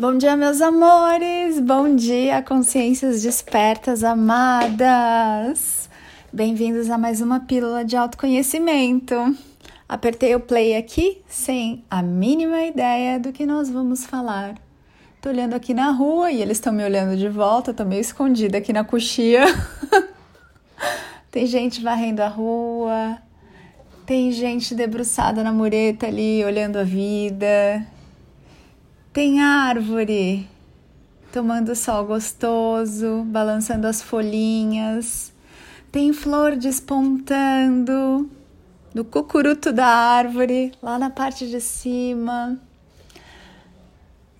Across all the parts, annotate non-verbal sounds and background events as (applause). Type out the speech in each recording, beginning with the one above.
Bom dia, meus amores! Bom dia, consciências despertas amadas! Bem-vindos a mais uma pílula de autoconhecimento. Apertei o play aqui sem a mínima ideia do que nós vamos falar. Tô olhando aqui na rua e eles estão me olhando de volta, tô meio escondida aqui na coxia. (laughs) tem gente varrendo a rua, tem gente debruçada na mureta ali olhando a vida. Tem árvore tomando sol gostoso, balançando as folhinhas. Tem flor despontando no cucuruto da árvore, lá na parte de cima.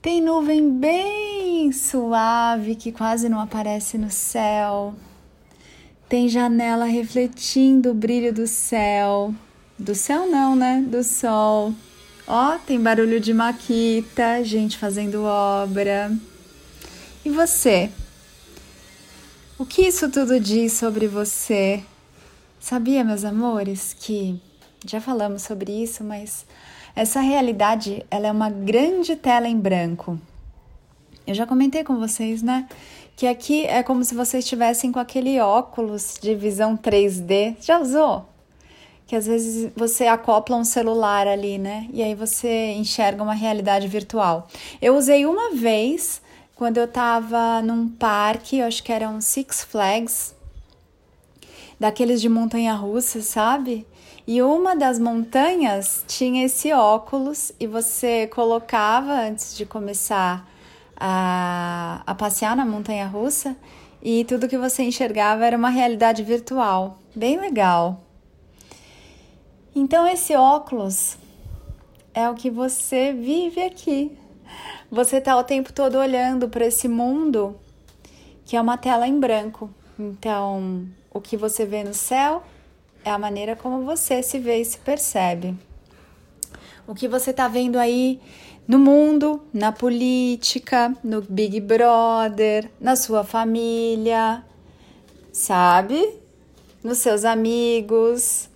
Tem nuvem bem suave que quase não aparece no céu. Tem janela refletindo o brilho do céu. Do céu não, né? Do sol. Ó, tem barulho de maquita, gente fazendo obra. E você? O que isso tudo diz sobre você? Sabia, meus amores, que já falamos sobre isso, mas essa realidade, ela é uma grande tela em branco. Eu já comentei com vocês, né? Que aqui é como se vocês estivessem com aquele óculos de visão 3D. Já usou? Que às vezes você acopla um celular ali, né? E aí você enxerga uma realidade virtual. Eu usei uma vez quando eu tava num parque, eu acho que era um Six Flags, daqueles de montanha russa, sabe? E uma das montanhas tinha esse óculos e você colocava antes de começar a, a passear na montanha russa e tudo que você enxergava era uma realidade virtual. Bem legal. Então, esse óculos é o que você vive aqui. Você está o tempo todo olhando para esse mundo que é uma tela em branco. Então, o que você vê no céu é a maneira como você se vê e se percebe. O que você está vendo aí no mundo, na política, no Big Brother, na sua família, sabe? Nos seus amigos,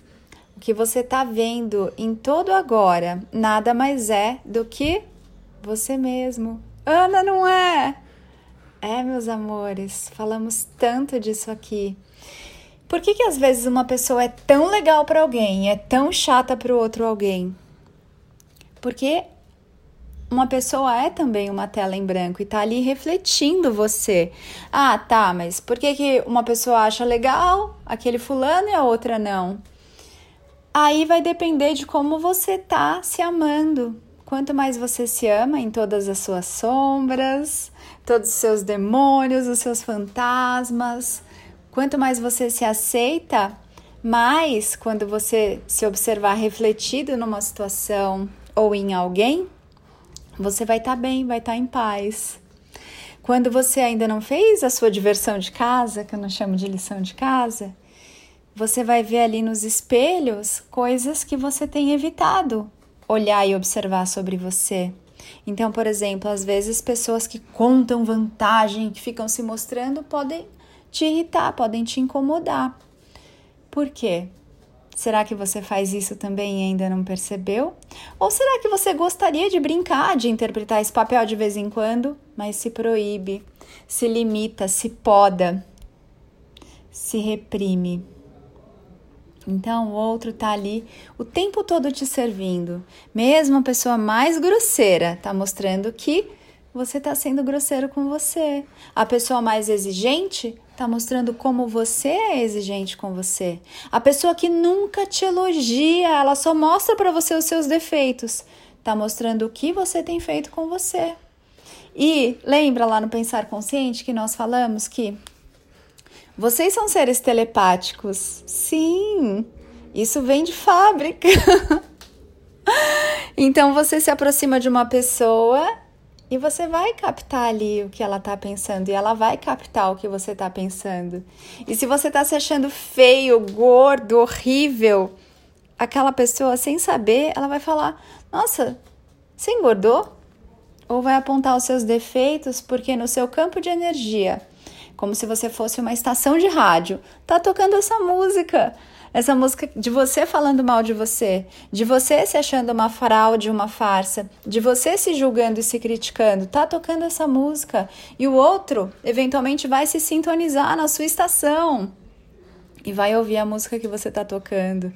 que você está vendo em todo agora nada mais é do que você mesmo. Ana, não é? É, meus amores, falamos tanto disso aqui. Por que, que às vezes uma pessoa é tão legal para alguém e é tão chata para o outro alguém? Porque uma pessoa é também uma tela em branco e tá ali refletindo você. Ah, tá, mas por que, que uma pessoa acha legal aquele fulano e a outra não? Aí vai depender de como você tá se amando. Quanto mais você se ama em todas as suas sombras, todos os seus demônios, os seus fantasmas, quanto mais você se aceita, mais quando você se observar refletido numa situação ou em alguém, você vai estar tá bem, vai estar tá em paz. Quando você ainda não fez a sua diversão de casa, que eu não chamo de lição de casa, você vai ver ali nos espelhos coisas que você tem evitado olhar e observar sobre você. Então, por exemplo, às vezes pessoas que contam vantagem, que ficam se mostrando, podem te irritar, podem te incomodar. Por quê? Será que você faz isso também e ainda não percebeu? Ou será que você gostaria de brincar, de interpretar esse papel de vez em quando, mas se proíbe, se limita, se poda, se reprime? Então o outro tá ali o tempo todo te servindo. Mesmo a pessoa mais grosseira tá mostrando que você tá sendo grosseiro com você. A pessoa mais exigente tá mostrando como você é exigente com você. A pessoa que nunca te elogia, ela só mostra para você os seus defeitos, tá mostrando o que você tem feito com você. E lembra lá no pensar consciente que nós falamos que vocês são seres telepáticos? Sim, isso vem de fábrica. (laughs) então você se aproxima de uma pessoa e você vai captar ali o que ela tá pensando e ela vai captar o que você tá pensando. E se você tá se achando feio, gordo, horrível, aquela pessoa sem saber, ela vai falar: "Nossa, você engordou?" Ou vai apontar os seus defeitos porque no seu campo de energia como se você fosse uma estação de rádio. Tá tocando essa música. Essa música de você falando mal de você, de você se achando uma fraude, uma farsa, de você se julgando e se criticando, tá tocando essa música e o outro eventualmente vai se sintonizar na sua estação e vai ouvir a música que você tá tocando.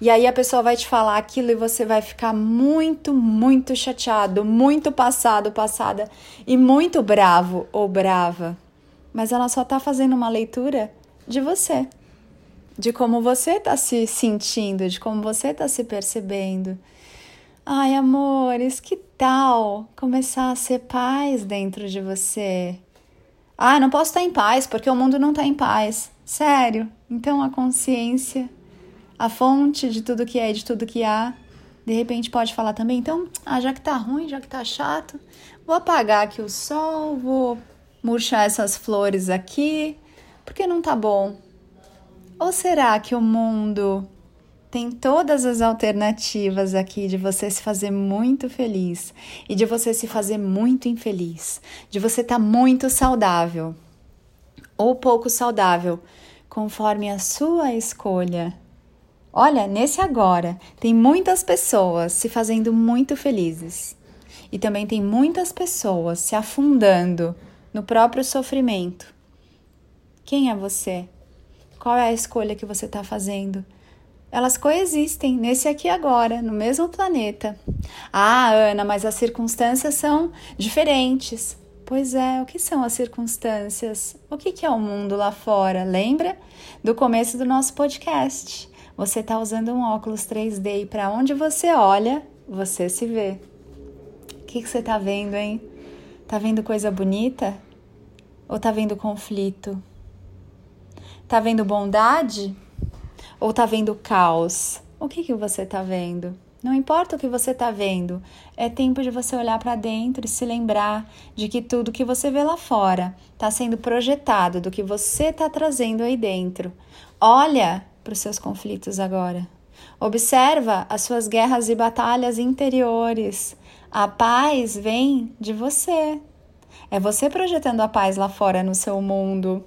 E aí a pessoa vai te falar aquilo e você vai ficar muito, muito chateado, muito passado, passada e muito bravo ou brava. Mas ela só tá fazendo uma leitura de você de como você está se sentindo, de como você está se percebendo. Ai, amores, que tal começar a ser paz dentro de você? Ah, não posso estar em paz porque o mundo não está em paz. Sério? Então a consciência, a fonte de tudo que é e de tudo que há, de repente pode falar também. Então, ah, já que tá ruim, já que tá chato, vou apagar aqui o sol, vou murchar essas flores aqui, porque não tá bom. Ou será que o mundo tem todas as alternativas aqui de você se fazer muito feliz e de você se fazer muito infeliz, de você estar tá muito saudável ou pouco saudável, conforme a sua escolha? Olha, nesse agora, tem muitas pessoas se fazendo muito felizes e também tem muitas pessoas se afundando no próprio sofrimento. Quem é você? Qual é a escolha que você está fazendo? Elas coexistem nesse aqui agora, no mesmo planeta. Ah, Ana, mas as circunstâncias são diferentes. Pois é, o que são as circunstâncias? O que é o mundo lá fora? Lembra do começo do nosso podcast? Você está usando um óculos 3D e para onde você olha, você se vê. O que, que você está vendo, hein? Tá vendo coisa bonita? Ou tá vendo conflito? Tá vendo bondade? Ou tá vendo caos? O que, que você tá vendo? Não importa o que você tá vendo, é tempo de você olhar para dentro e se lembrar de que tudo que você vê lá fora está sendo projetado do que você está trazendo aí dentro. Olha para os seus conflitos agora. Observa as suas guerras e batalhas interiores. A paz vem de você. É você projetando a paz lá fora no seu mundo.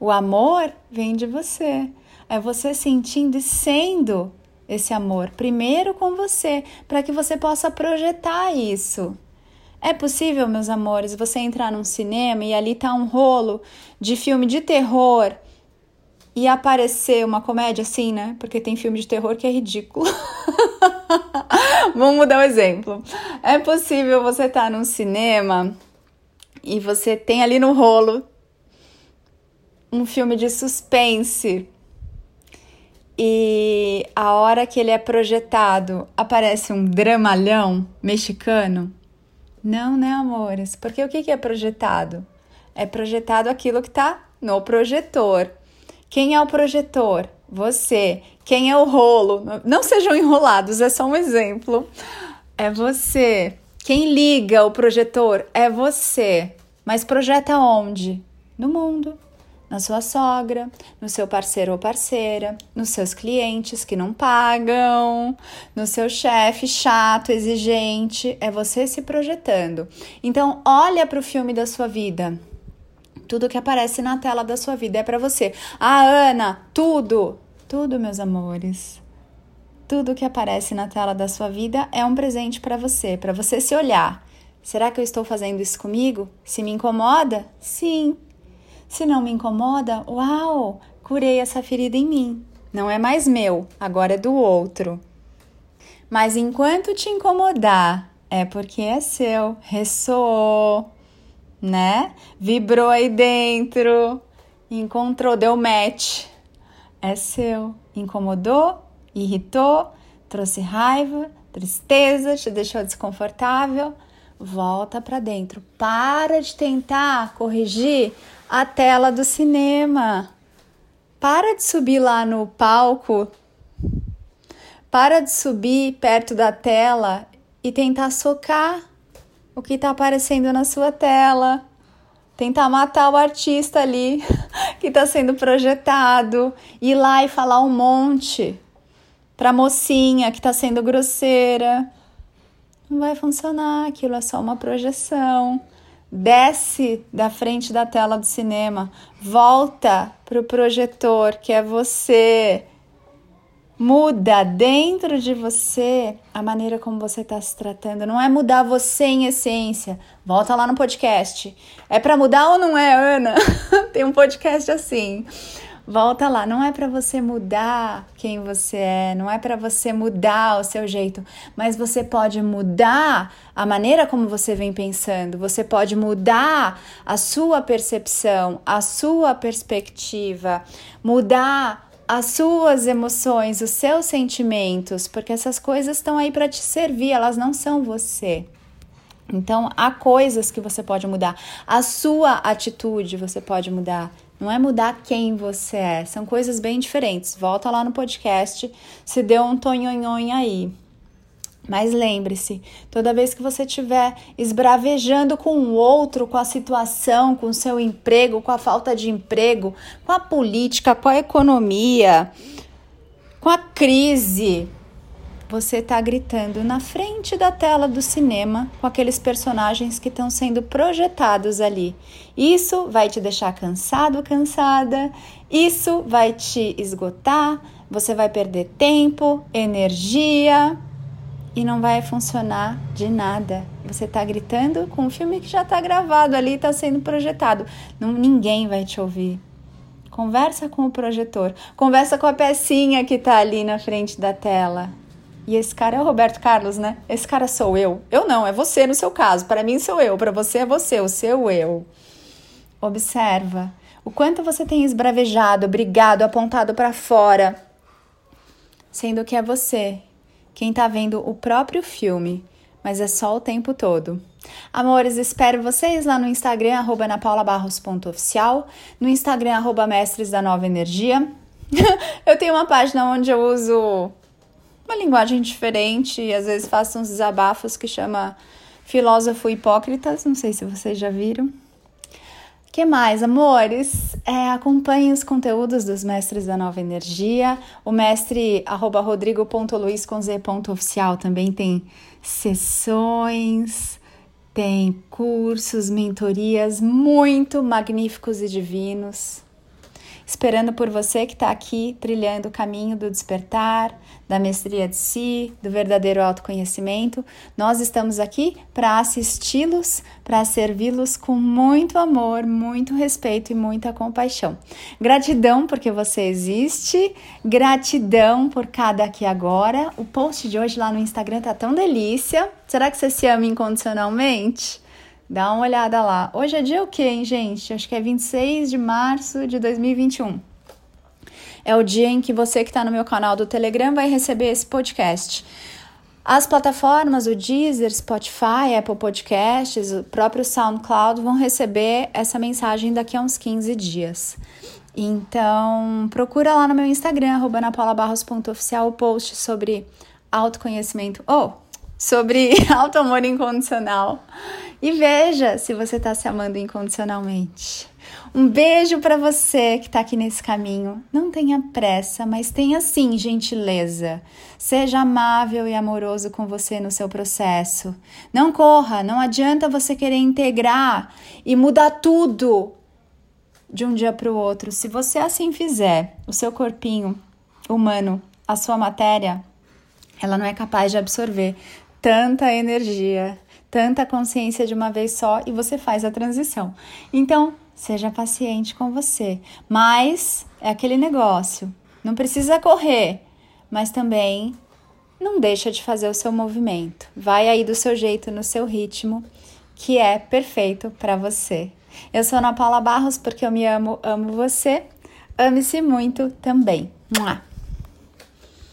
O amor vem de você. É você sentindo e sendo esse amor, primeiro com você, para que você possa projetar isso. É possível, meus amores, você entrar num cinema e ali tá um rolo de filme de terror e aparecer uma comédia assim, né? Porque tem filme de terror que é ridículo. (laughs) Vamos mudar o exemplo. É possível você estar tá num cinema e você tem ali no rolo um filme de suspense e a hora que ele é projetado aparece um dramalhão mexicano? Não, né, amores? Porque o que é projetado? É projetado aquilo que está no projetor. Quem é o projetor? Você. Quem é o rolo? Não sejam enrolados, é só um exemplo. É você. Quem liga o projetor é você. Mas projeta onde? No mundo na sua sogra, no seu parceiro ou parceira, nos seus clientes que não pagam, no seu chefe chato, exigente, é você se projetando. Então, olha para o filme da sua vida. Tudo que aparece na tela da sua vida é para você. Ah, Ana, tudo, tudo, meus amores. Tudo que aparece na tela da sua vida é um presente para você, para você se olhar. Será que eu estou fazendo isso comigo? Se me incomoda? Sim. Se não me incomoda, uau, curei essa ferida em mim. Não é mais meu, agora é do outro. Mas enquanto te incomodar, é porque é seu, ressoou, né? Vibrou aí dentro, encontrou, deu match. É seu. Incomodou, irritou, trouxe raiva, tristeza, te deixou desconfortável. Volta para dentro. Para de tentar corrigir a tela do cinema. Para de subir lá no palco. Para de subir perto da tela e tentar socar o que está aparecendo na sua tela. Tentar matar o artista ali (laughs) que está sendo projetado. Ir lá e falar um monte para a mocinha que está sendo grosseira. Não vai funcionar, aquilo é só uma projeção desce da frente da tela do cinema, volta para o projetor, que é você. Muda dentro de você a maneira como você está se tratando. Não é mudar você em essência. Volta lá no podcast. É para mudar ou não é, Ana? (laughs) Tem um podcast assim. Volta lá, não é para você mudar quem você é, não é para você mudar o seu jeito, mas você pode mudar a maneira como você vem pensando, você pode mudar a sua percepção, a sua perspectiva, mudar as suas emoções, os seus sentimentos, porque essas coisas estão aí para te servir, elas não são você. Então, há coisas que você pode mudar. A sua atitude você pode mudar. Não é mudar quem você é. São coisas bem diferentes. Volta lá no podcast, se deu um tonhonhon aí. Mas lembre-se, toda vez que você estiver esbravejando com o outro, com a situação, com o seu emprego, com a falta de emprego, com a política, com a economia, com a crise, você está gritando na frente da tela do cinema com aqueles personagens que estão sendo projetados ali. Isso vai te deixar cansado, cansada, isso vai te esgotar, você vai perder tempo, energia e não vai funcionar de nada. Você está gritando com um filme que já está gravado ali, está sendo projetado. Não, ninguém vai te ouvir. Conversa com o projetor, conversa com a pecinha que está ali na frente da tela. E esse cara é o Roberto Carlos, né? Esse cara sou eu. Eu não, é você no seu caso. Para mim sou eu, para você é você, o seu eu. Observa o quanto você tem esbravejado, brigado, apontado para fora, sendo que é você quem tá vendo o próprio filme, mas é só o tempo todo. Amores, espero vocês lá no Instagram, arroba napaulabarros.oficial, no Instagram, arroba mestres da nova energia. (laughs) eu tenho uma página onde eu uso uma linguagem diferente e às vezes faço uns desabafos que chama Filósofo Hipócritas, não sei se vocês já viram. Que mais, amores? É, acompanhe os conteúdos dos mestres da Nova Energia. O mestre rodrigo.luiz.oficial também tem sessões, tem cursos, mentorias muito magníficos e divinos esperando por você que está aqui trilhando o caminho do despertar, da mestria de si, do verdadeiro autoconhecimento. Nós estamos aqui para assisti-los, para servi-los com muito amor, muito respeito e muita compaixão. Gratidão porque você existe, gratidão por cada aqui agora. O post de hoje lá no Instagram tá tão delícia. Será que você se ama incondicionalmente? Dá uma olhada lá. Hoje é dia o quê, hein, gente? Acho que é 26 de março de 2021. É o dia em que você que está no meu canal do Telegram vai receber esse podcast. As plataformas, o Deezer, Spotify, Apple Podcasts, o próprio SoundCloud vão receber essa mensagem daqui a uns 15 dias. Então, procura lá no meu Instagram, arroba o post sobre autoconhecimento ou sobre (laughs) auto-amor incondicional e veja se você está se amando incondicionalmente. Um beijo para você que está aqui nesse caminho. Não tenha pressa, mas tenha sim gentileza. Seja amável e amoroso com você no seu processo. Não corra, não adianta você querer integrar e mudar tudo de um dia para o outro. Se você assim fizer, o seu corpinho humano, a sua matéria, ela não é capaz de absorver tanta energia, tanta consciência de uma vez só e você faz a transição. Então, seja paciente com você. Mas é aquele negócio, não precisa correr, mas também não deixa de fazer o seu movimento. Vai aí do seu jeito, no seu ritmo, que é perfeito para você. Eu sou Ana Paula Barros porque eu me amo, amo você. Ame-se muito também. Mua.